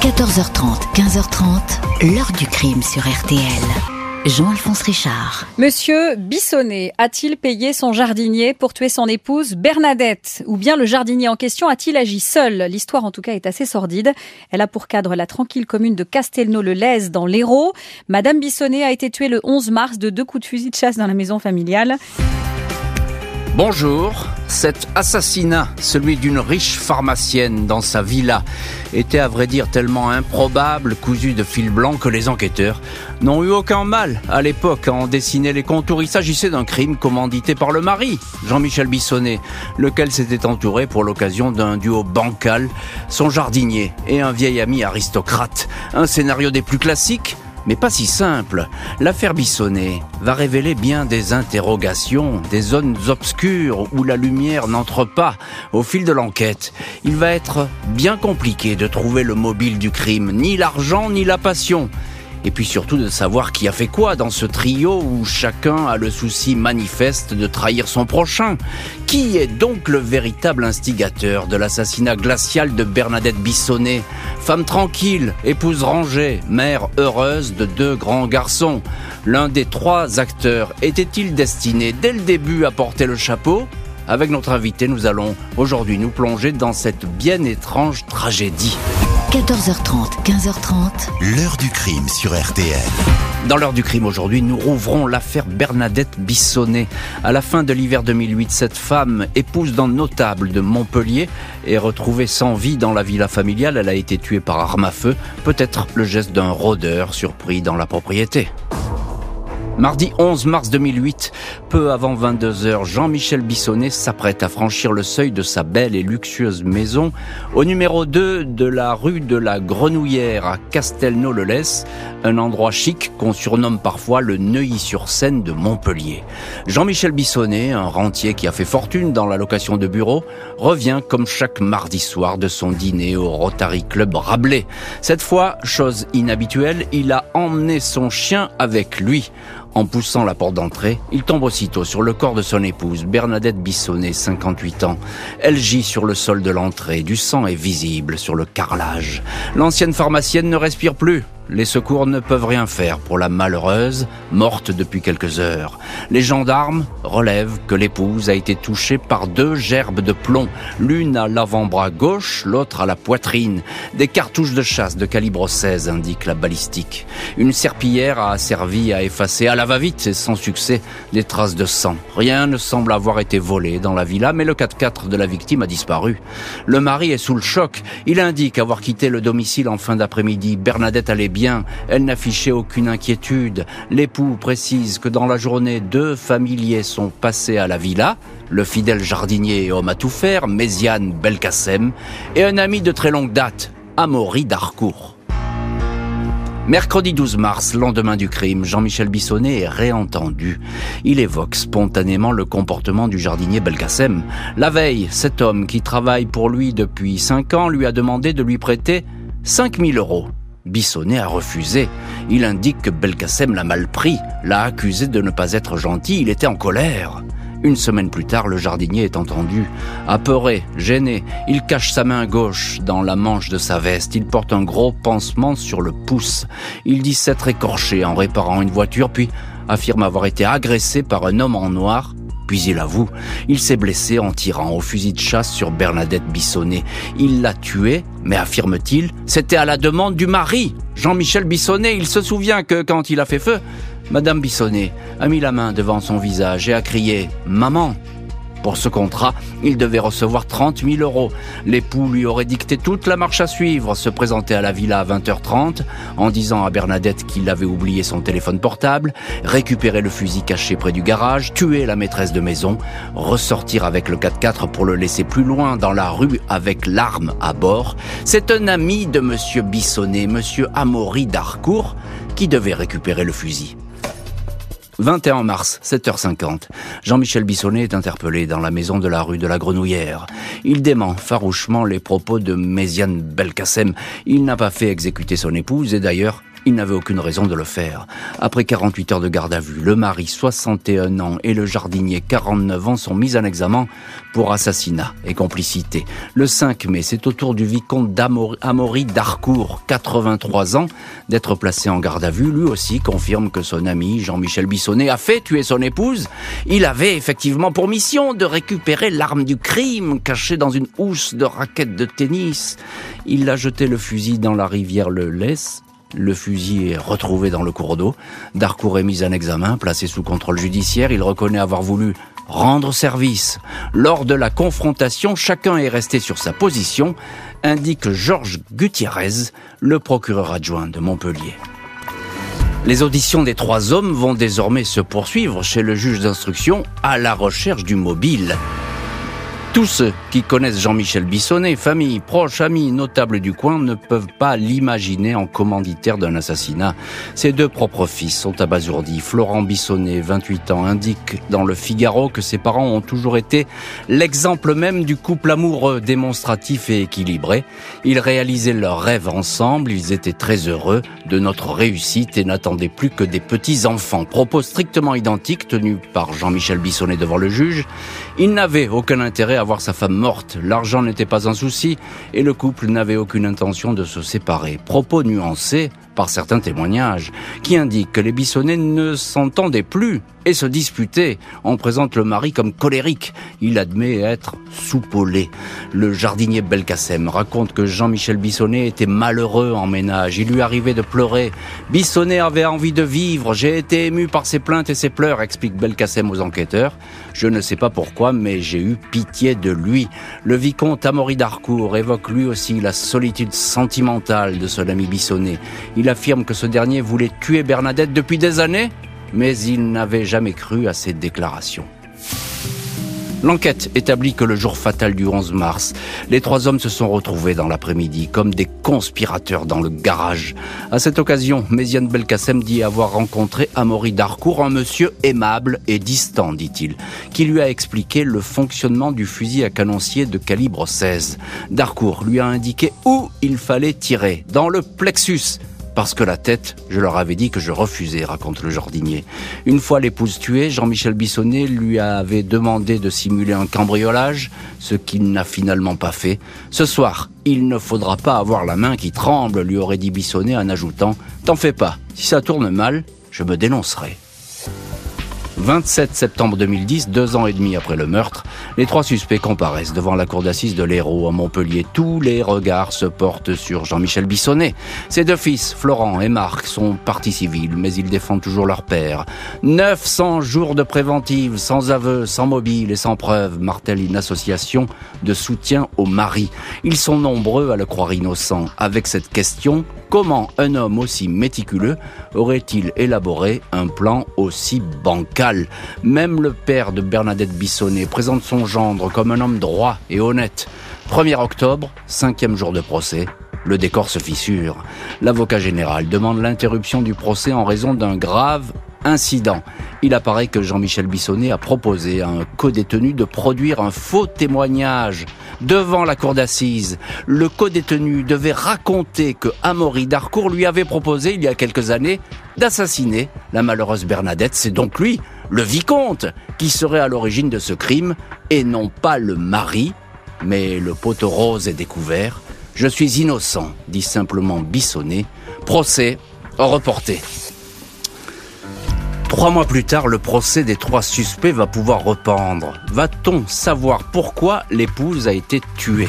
14h30, 15h30, l'heure du crime sur RTL. Jean-Alphonse Richard. Monsieur Bissonnet a-t-il payé son jardinier pour tuer son épouse Bernadette? Ou bien le jardinier en question a-t-il agi seul? L'histoire en tout cas est assez sordide. Elle a pour cadre la tranquille commune de Castelnau-le-Lez dans l'Hérault. Madame Bissonnet a été tuée le 11 mars de deux coups de fusil de chasse dans la maison familiale. Bonjour. Cet assassinat, celui d'une riche pharmacienne dans sa villa, était à vrai dire tellement improbable, cousu de fil blanc, que les enquêteurs n'ont eu aucun mal à l'époque à en dessiner les contours. Il s'agissait d'un crime commandité par le mari, Jean-Michel Bissonnet, lequel s'était entouré pour l'occasion d'un duo bancal, son jardinier et un vieil ami aristocrate. Un scénario des plus classiques mais pas si simple. L'affaire Bissonnet va révéler bien des interrogations, des zones obscures où la lumière n'entre pas au fil de l'enquête. Il va être bien compliqué de trouver le mobile du crime, ni l'argent ni la passion et puis surtout de savoir qui a fait quoi dans ce trio où chacun a le souci manifeste de trahir son prochain. Qui est donc le véritable instigateur de l'assassinat glacial de Bernadette Bissonnet? Femme tranquille, épouse rangée, mère heureuse de deux grands garçons. L'un des trois acteurs était-il destiné dès le début à porter le chapeau? Avec notre invité, nous allons aujourd'hui nous plonger dans cette bien étrange tragédie. 14h30, 15h30. L'heure du crime sur RTL. Dans l'heure du crime aujourd'hui, nous rouvrons l'affaire Bernadette Bissonnet. À la fin de l'hiver 2008, cette femme, épouse d'un notable de Montpellier, est retrouvée sans vie dans la villa familiale. Elle a été tuée par arme à feu, peut-être le geste d'un rôdeur surpris dans la propriété. Mardi 11 mars 2008, peu avant 22 heures, Jean-Michel Bissonnet s'apprête à franchir le seuil de sa belle et luxueuse maison au numéro 2 de la rue de la Grenouillère à Castelnau-le-Lez, un endroit chic qu'on surnomme parfois le Neuilly-sur-Seine de Montpellier. Jean-Michel Bissonnet, un rentier qui a fait fortune dans la location de bureaux, revient comme chaque mardi soir de son dîner au Rotary Club Rabelais. Cette fois, chose inhabituelle, il a emmené son chien avec lui. En poussant la porte d'entrée, il tombe aussitôt sur le corps de son épouse, Bernadette Bissonnet, 58 ans. Elle gît sur le sol de l'entrée, du sang est visible sur le carrelage. L'ancienne pharmacienne ne respire plus. Les secours ne peuvent rien faire pour la malheureuse, morte depuis quelques heures. Les gendarmes relèvent que l'épouse a été touchée par deux gerbes de plomb, l'une à l'avant-bras gauche, l'autre à la poitrine. Des cartouches de chasse de calibre 16 indique la balistique. Une serpillière a servi à effacer à la va-vite et sans succès des traces de sang. Rien ne semble avoir été volé dans la villa, mais le 4x4 de la victime a disparu. Le mari est sous le choc. Il indique avoir quitté le domicile en fin d'après-midi. Bernadette allait bien elle n'affichait aucune inquiétude. L'époux précise que dans la journée, deux familiers sont passés à la villa, le fidèle jardinier et homme à tout faire, Méziane Belkacem, et un ami de très longue date, Amaury Darcourt. Mercredi 12 mars, lendemain du crime, Jean-Michel Bissonnet est réentendu. Il évoque spontanément le comportement du jardinier Belkacem. La veille, cet homme qui travaille pour lui depuis cinq ans lui a demandé de lui prêter 5000 euros. Bissonnet a refusé. Il indique que Belkacem l'a mal pris, l'a accusé de ne pas être gentil, il était en colère. Une semaine plus tard, le jardinier est entendu. Apeuré, gêné, il cache sa main gauche dans la manche de sa veste. Il porte un gros pansement sur le pouce. Il dit s'être écorché en réparant une voiture, puis affirme avoir été agressé par un homme en noir puis il avoue, il s'est blessé en tirant au fusil de chasse sur Bernadette Bissonnet. Il l'a tuée, mais affirme-t-il, c'était à la demande du mari, Jean-Michel Bissonnet. Il se souvient que quand il a fait feu, Madame Bissonnet a mis la main devant son visage et a crié ⁇ Maman !⁇ pour ce contrat, il devait recevoir 30 000 euros. L'époux lui aurait dicté toute la marche à suivre, se présenter à la villa à 20h30, en disant à Bernadette qu'il avait oublié son téléphone portable, récupérer le fusil caché près du garage, tuer la maîtresse de maison, ressortir avec le 4x4 pour le laisser plus loin dans la rue avec l'arme à bord. C'est un ami de monsieur Bissonnet, monsieur Amaury d'Harcourt, qui devait récupérer le fusil. 21 mars, 7h50. Jean-Michel Bissonnet est interpellé dans la maison de la rue de la Grenouillère. Il dément farouchement les propos de Méziane Belkacem. Il n'a pas fait exécuter son épouse et d'ailleurs, Il n'avait aucune raison de le faire. Après 48 heures de garde à vue, le mari, 61 ans, et le jardinier, 49 ans, sont mis en examen pour assassinat et complicité. Le 5 mai, c'est au tour du vicomte d'Amory d'Harcourt, 83 ans, d'être placé en garde à vue. Lui aussi confirme que son ami Jean-Michel Bissonnet a fait tuer son épouse. Il avait effectivement pour mission de récupérer l'arme du crime cachée dans une housse de raquette de tennis. Il a jeté le fusil dans la rivière Le Lès le fusil est retrouvé dans le cours d'eau. Darcourt est mis en examen, placé sous contrôle judiciaire. Il reconnaît avoir voulu rendre service. Lors de la confrontation, chacun est resté sur sa position, indique Georges Gutiérrez, le procureur adjoint de Montpellier. Les auditions des trois hommes vont désormais se poursuivre chez le juge d'instruction à la recherche du mobile. Tous ceux qui connaissent Jean-Michel Bissonnet, famille, proches, amis, notables du coin, ne peuvent pas l'imaginer en commanditaire d'un assassinat. Ses deux propres fils sont abasourdis. Florent Bissonnet, 28 ans, indique dans le Figaro que ses parents ont toujours été l'exemple même du couple amoureux, démonstratif et équilibré. Ils réalisaient leurs rêves ensemble, ils étaient très heureux de notre réussite et n'attendaient plus que des petits-enfants. Propos strictement identiques tenus par Jean-Michel Bissonnet devant le juge. Il n'avait aucun intérêt à voir sa femme morte. L'argent n'était pas un souci et le couple n'avait aucune intention de se séparer. Propos nuancés par certains témoignages, qui indiquent que les Bissonnets ne s'entendaient plus et se disputaient. On présente le mari comme colérique. Il admet être soupolé. Le jardinier Belkacem raconte que Jean-Michel Bissonnet était malheureux en ménage. Il lui arrivait de pleurer. Bissonnet avait envie de vivre. J'ai été ému par ses plaintes et ses pleurs, explique Belkacem aux enquêteurs. Je ne sais pas pourquoi, mais j'ai eu pitié de lui. Le vicomte Amaury d'Harcourt évoque lui aussi la solitude sentimentale de son ami Bissonnet. Il affirme que ce dernier voulait tuer Bernadette depuis des années, mais il n'avait jamais cru à ses déclarations. L'enquête établit que le jour fatal du 11 mars, les trois hommes se sont retrouvés dans l'après-midi comme des conspirateurs dans le garage. À cette occasion, Méziane Belkacem dit avoir rencontré Amaury Darcourt, un monsieur aimable et distant, dit-il, qui lui a expliqué le fonctionnement du fusil à canoncier de calibre 16. Darcourt lui a indiqué où il fallait tirer, dans le plexus, parce que la tête, je leur avais dit que je refusais, raconte le jardinier. Une fois l'épouse tuée, Jean-Michel Bissonnet lui avait demandé de simuler un cambriolage, ce qu'il n'a finalement pas fait. Ce soir, il ne faudra pas avoir la main qui tremble, lui aurait dit Bissonnet en ajoutant T'en fais pas, si ça tourne mal, je me dénoncerai. 27 septembre 2010, deux ans et demi après le meurtre, les trois suspects comparaissent devant la cour d'assises de l'Hérault à Montpellier. Tous les regards se portent sur Jean-Michel Bissonnet. Ses deux fils, Florent et Marc, sont partis civils, mais ils défendent toujours leur père. 900 jours de préventive, sans aveu, sans mobile et sans preuve, martèle une association de soutien au mari. Ils sont nombreux à le croire innocent. Avec cette question, comment un homme aussi méticuleux aurait-il élaboré un plan aussi bancal? Même le père de Bernadette Bissonnet présente son gendre comme un homme droit et honnête. 1er octobre, cinquième jour de procès, le décor se fissure. L'avocat général demande l'interruption du procès en raison d'un grave incident. Il apparaît que Jean-Michel Bissonnet a proposé à un co-détenu de produire un faux témoignage devant la cour d'assises. Le co-détenu devait raconter que Amaury Darcourt lui avait proposé il y a quelques années d'assassiner la malheureuse Bernadette. C'est donc lui, le vicomte, qui serait à l'origine de ce crime et non pas le mari. Mais le poteau rose est découvert. Je suis innocent, dit simplement Bissonnet. Procès reporté. Trois mois plus tard, le procès des trois suspects va pouvoir rependre. Va-t-on savoir pourquoi l'épouse a été tuée?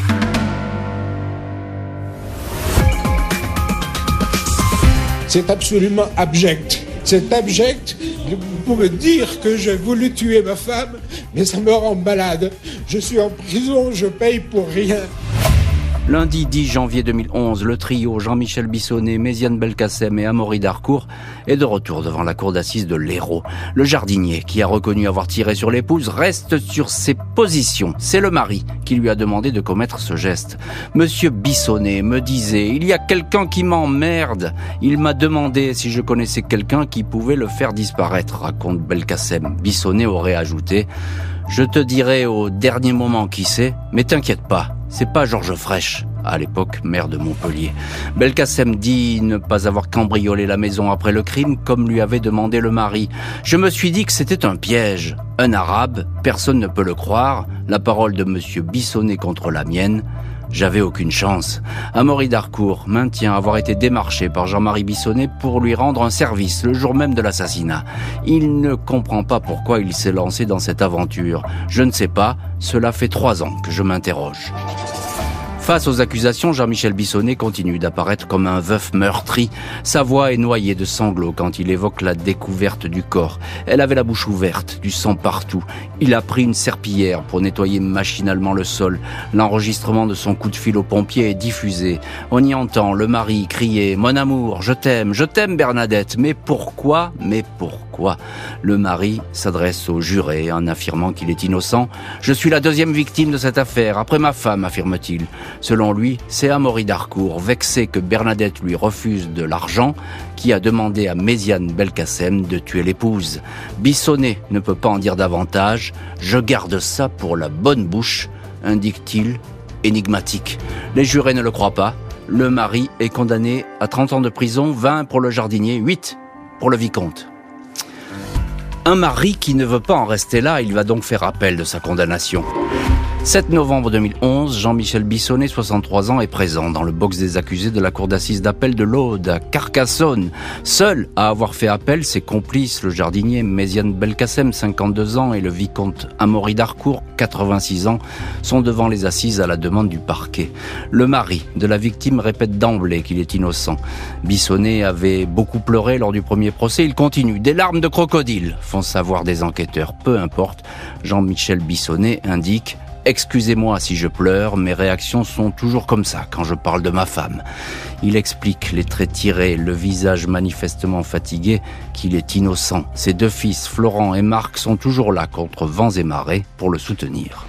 C'est absolument abject. C'est abject pour me dire que j'ai voulu tuer ma femme, mais ça me rend malade. Je suis en prison, je paye pour rien. Lundi 10 janvier 2011, le trio Jean-Michel Bissonnet, Méziane Belkacem et Amaury Darcourt est de retour devant la cour d'assises de l'Hérault. Le jardinier, qui a reconnu avoir tiré sur l'épouse, reste sur ses positions. C'est le mari qui lui a demandé de commettre ce geste. Monsieur Bissonnet me disait, il y a quelqu'un qui m'emmerde. Il m'a demandé si je connaissais quelqu'un qui pouvait le faire disparaître, raconte Belkacem. Bissonnet aurait ajouté, je te dirai au dernier moment qui c'est, mais t'inquiète pas, c'est pas Georges Fraîche. à l'époque maire de Montpellier. Belkacem dit ne pas avoir cambriolé la maison après le crime comme lui avait demandé le mari. Je me suis dit que c'était un piège. Un arabe, personne ne peut le croire, la parole de monsieur Bissonnet contre la mienne. J'avais aucune chance. Amaury Darcourt maintient avoir été démarché par Jean-Marie Bissonnet pour lui rendre un service le jour même de l'assassinat. Il ne comprend pas pourquoi il s'est lancé dans cette aventure. Je ne sais pas, cela fait trois ans que je m'interroge. Face aux accusations, Jean-Michel Bissonnet continue d'apparaître comme un veuf meurtri. Sa voix est noyée de sanglots quand il évoque la découverte du corps. Elle avait la bouche ouverte, du sang partout. Il a pris une serpillière pour nettoyer machinalement le sol. L'enregistrement de son coup de fil aux pompiers est diffusé. On y entend le mari crier ⁇ Mon amour, je t'aime, je t'aime Bernadette !⁇ Mais pourquoi Mais pourquoi? Le mari s'adresse au juré en affirmant qu'il est innocent? Je suis la deuxième victime de cette affaire, après ma femme, affirme-t-il. Selon lui, c'est Amaury Darcourt, vexé que Bernadette lui refuse de l'argent, qui a demandé à Méziane Belkacem de tuer l'épouse. Bissonnet ne peut pas en dire davantage. Je garde ça pour la bonne bouche, indique-t-il, énigmatique. Les jurés ne le croient pas. Le mari est condamné à 30 ans de prison, 20 pour le jardinier, 8 pour le vicomte. Un mari qui ne veut pas en rester là, il va donc faire appel de sa condamnation. 7 novembre 2011, Jean-Michel Bissonnet, 63 ans, est présent dans le box des accusés de la cour d'assises d'appel de l'Aude, à Carcassonne. Seul à avoir fait appel, ses complices, le jardinier Méziane Belkacem, 52 ans, et le vicomte Amaury Darcourt, 86 ans, sont devant les assises à la demande du parquet. Le mari de la victime répète d'emblée qu'il est innocent. Bissonnet avait beaucoup pleuré lors du premier procès. Il continue. Des larmes de crocodile, font savoir des enquêteurs. Peu importe. Jean-Michel Bissonnet indique Excusez-moi si je pleure, mes réactions sont toujours comme ça quand je parle de ma femme. Il explique les traits tirés, le visage manifestement fatigué, qu'il est innocent. Ses deux fils, Florent et Marc, sont toujours là contre vents et marées pour le soutenir.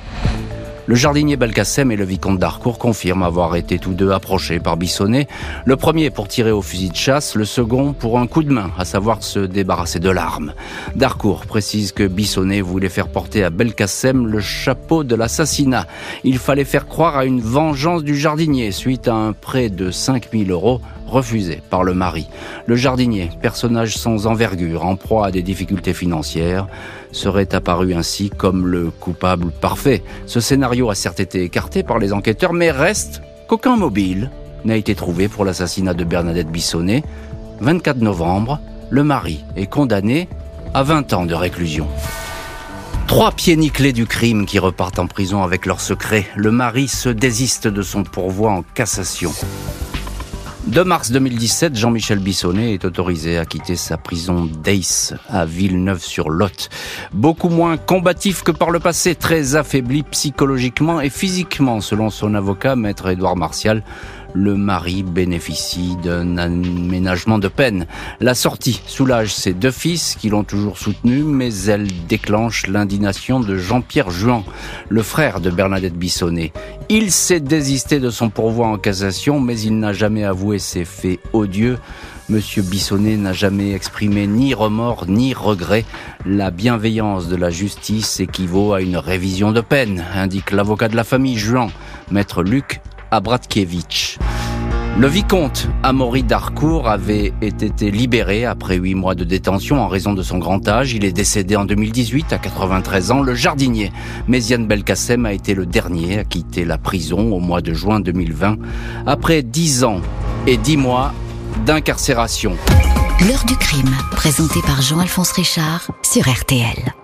Le jardinier Belkacem et le vicomte d'Harcourt confirment avoir été tous deux approchés par Bissonnet, le premier pour tirer au fusil de chasse, le second pour un coup de main, à savoir se débarrasser de l'arme. D'Harcourt précise que Bissonnet voulait faire porter à Belkacem le chapeau de l'assassinat. Il fallait faire croire à une vengeance du jardinier suite à un prêt de 5000 euros refusé par le mari. Le jardinier, personnage sans envergure, en proie à des difficultés financières, serait apparu ainsi comme le coupable parfait. Ce scénario a certes été écarté par les enquêteurs, mais reste qu'aucun mobile n'a été trouvé pour l'assassinat de Bernadette Bissonnet. 24 novembre, le mari est condamné à 20 ans de réclusion. Trois pieds nickelés du crime qui repartent en prison avec leur secret. Le mari se désiste de son pourvoi en cassation. 2 mars 2017, Jean-Michel Bissonnet est autorisé à quitter sa prison d'Ace à Villeneuve-sur-Lot. Beaucoup moins combatif que par le passé, très affaibli psychologiquement et physiquement, selon son avocat, maître Édouard Martial le mari bénéficie d'un aménagement de peine. La sortie soulage ses deux fils qui l'ont toujours soutenu, mais elle déclenche l'indignation de Jean-Pierre Juan, le frère de Bernadette Bissonnet. Il s'est désisté de son pourvoi en cassation, mais il n'a jamais avoué ses faits odieux. Monsieur Bissonnet n'a jamais exprimé ni remords ni regret. La bienveillance de la justice équivaut à une révision de peine, indique l'avocat de la famille Juan, maître Luc Le vicomte Amaury Darcourt avait été libéré après huit mois de détention en raison de son grand âge. Il est décédé en 2018 à 93 ans. Le jardinier Méziane Belkacem a été le dernier à quitter la prison au mois de juin 2020 après dix ans et dix mois d'incarcération. L'heure du crime, présenté par Jean-Alphonse Richard sur RTL.